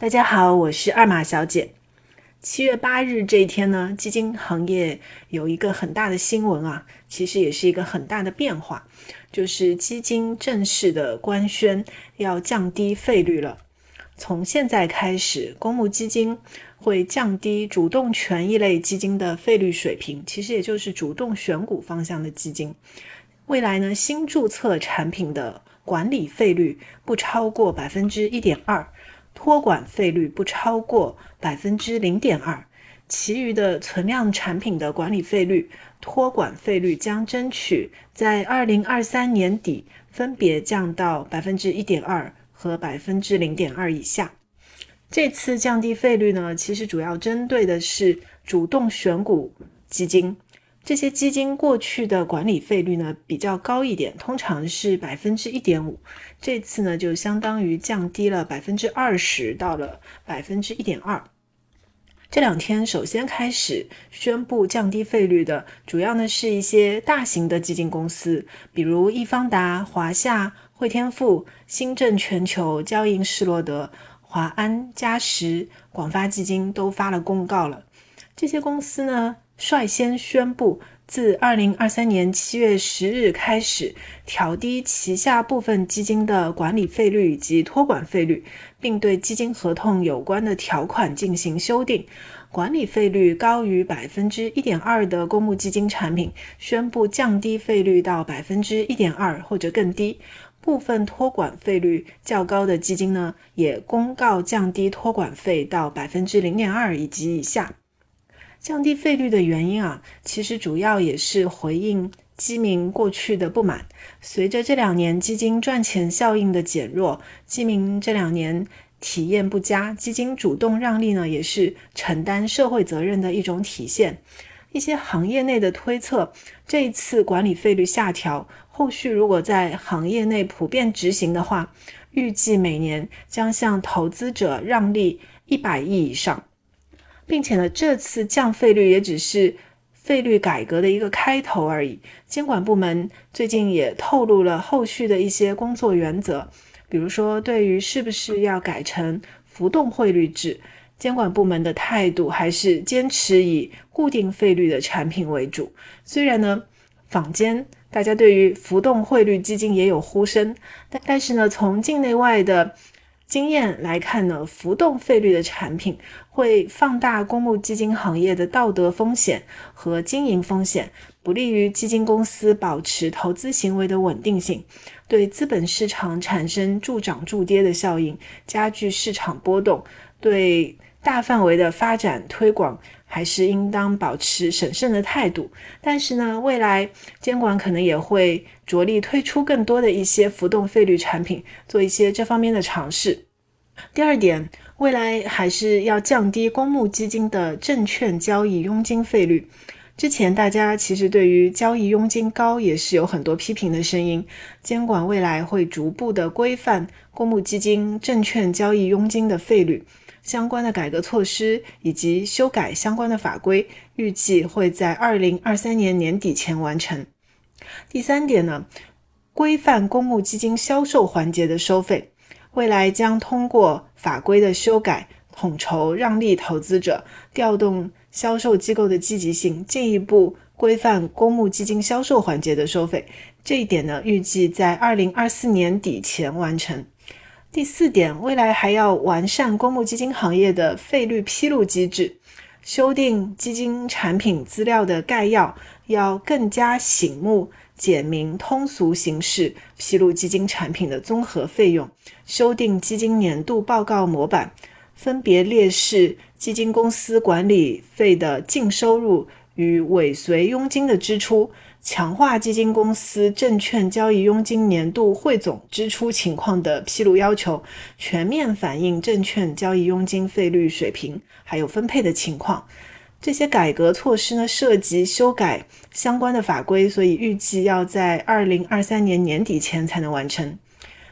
大家好，我是二马小姐。七月八日这一天呢，基金行业有一个很大的新闻啊，其实也是一个很大的变化，就是基金正式的官宣要降低费率了。从现在开始，公募基金会降低主动权益类基金的费率水平，其实也就是主动选股方向的基金。未来呢，新注册产品的管理费率不超过百分之一点二。托管费率不超过百分之零点二，其余的存量产品的管理费率、托管费率将争取在二零二三年底分别降到百分之一点二和百分之零点二以下。这次降低费率呢，其实主要针对的是主动选股基金。这些基金过去的管理费率呢比较高一点，通常是百分之一点五。这次呢就相当于降低了百分之二十，到了百分之一点二。这两天首先开始宣布降低费率的，主要呢是一些大型的基金公司，比如易方达、华夏、汇添富、新政全球、交银施罗德、华安、嘉实、广发基金都发了公告了。这些公司呢。率先宣布，自二零二三年七月十日开始，调低旗下部分基金的管理费率以及托管费率，并对基金合同有关的条款进行修订。管理费率高于百分之一点二的公募基金产品，宣布降低费率到百分之一点二或者更低。部分托管费率较高的基金呢，也公告降低托管费到百分之零点二以及以下。降低费率的原因啊，其实主要也是回应基民过去的不满。随着这两年基金赚钱效应的减弱，基民这两年体验不佳，基金主动让利呢，也是承担社会责任的一种体现。一些行业内的推测，这一次管理费率下调，后续如果在行业内普遍执行的话，预计每年将向投资者让利一百亿以上。并且呢，这次降费率也只是费率改革的一个开头而已。监管部门最近也透露了后续的一些工作原则，比如说对于是不是要改成浮动汇率制，监管部门的态度还是坚持以固定费率的产品为主。虽然呢，坊间大家对于浮动汇率基金也有呼声，但但是呢，从境内外的。经验来看呢，浮动费率的产品会放大公募基金行业的道德风险和经营风险，不利于基金公司保持投资行为的稳定性，对资本市场产生助涨助跌的效应，加剧市场波动。对大范围的发展推广，还是应当保持审慎的态度。但是呢，未来监管可能也会着力推出更多的一些浮动费率产品，做一些这方面的尝试。第二点，未来还是要降低公募基金的证券交易佣金费率。之前大家其实对于交易佣金高也是有很多批评的声音。监管未来会逐步的规范公募基金证券交易佣金的费率。相关的改革措施以及修改相关的法规，预计会在二零二三年年底前完成。第三点呢，规范公募基金销售环节的收费，未来将通过法规的修改，统筹让利投资者，调动销售机构的积极性，进一步规范公募基金销售环节的收费。这一点呢，预计在二零二四年底前完成。第四点，未来还要完善公募基金行业的费率披露机制，修订基金产品资料的概要，要更加醒目、简明、通俗形式披露基金产品的综合费用，修订基金年度报告模板，分别列示基金公司管理费的净收入与尾随佣金的支出。强化基金公司证券交易佣金年度汇总支出情况的披露要求，全面反映证券交易佣金费率水平，还有分配的情况。这些改革措施呢，涉及修改相关的法规，所以预计要在二零二三年年底前才能完成。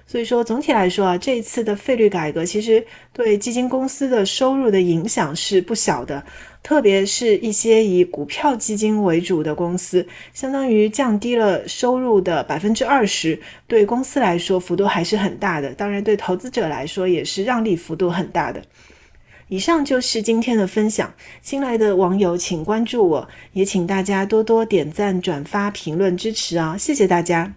所以说，总体来说啊，这一次的费率改革其实对基金公司的收入的影响是不小的，特别是一些以股票基金为主的公司，相当于降低了收入的百分之二十，对公司来说幅度还是很大的，当然对投资者来说也是让利幅度很大的。以上就是今天的分享，新来的网友请关注我，也请大家多多点赞、转发、评论支持啊，谢谢大家。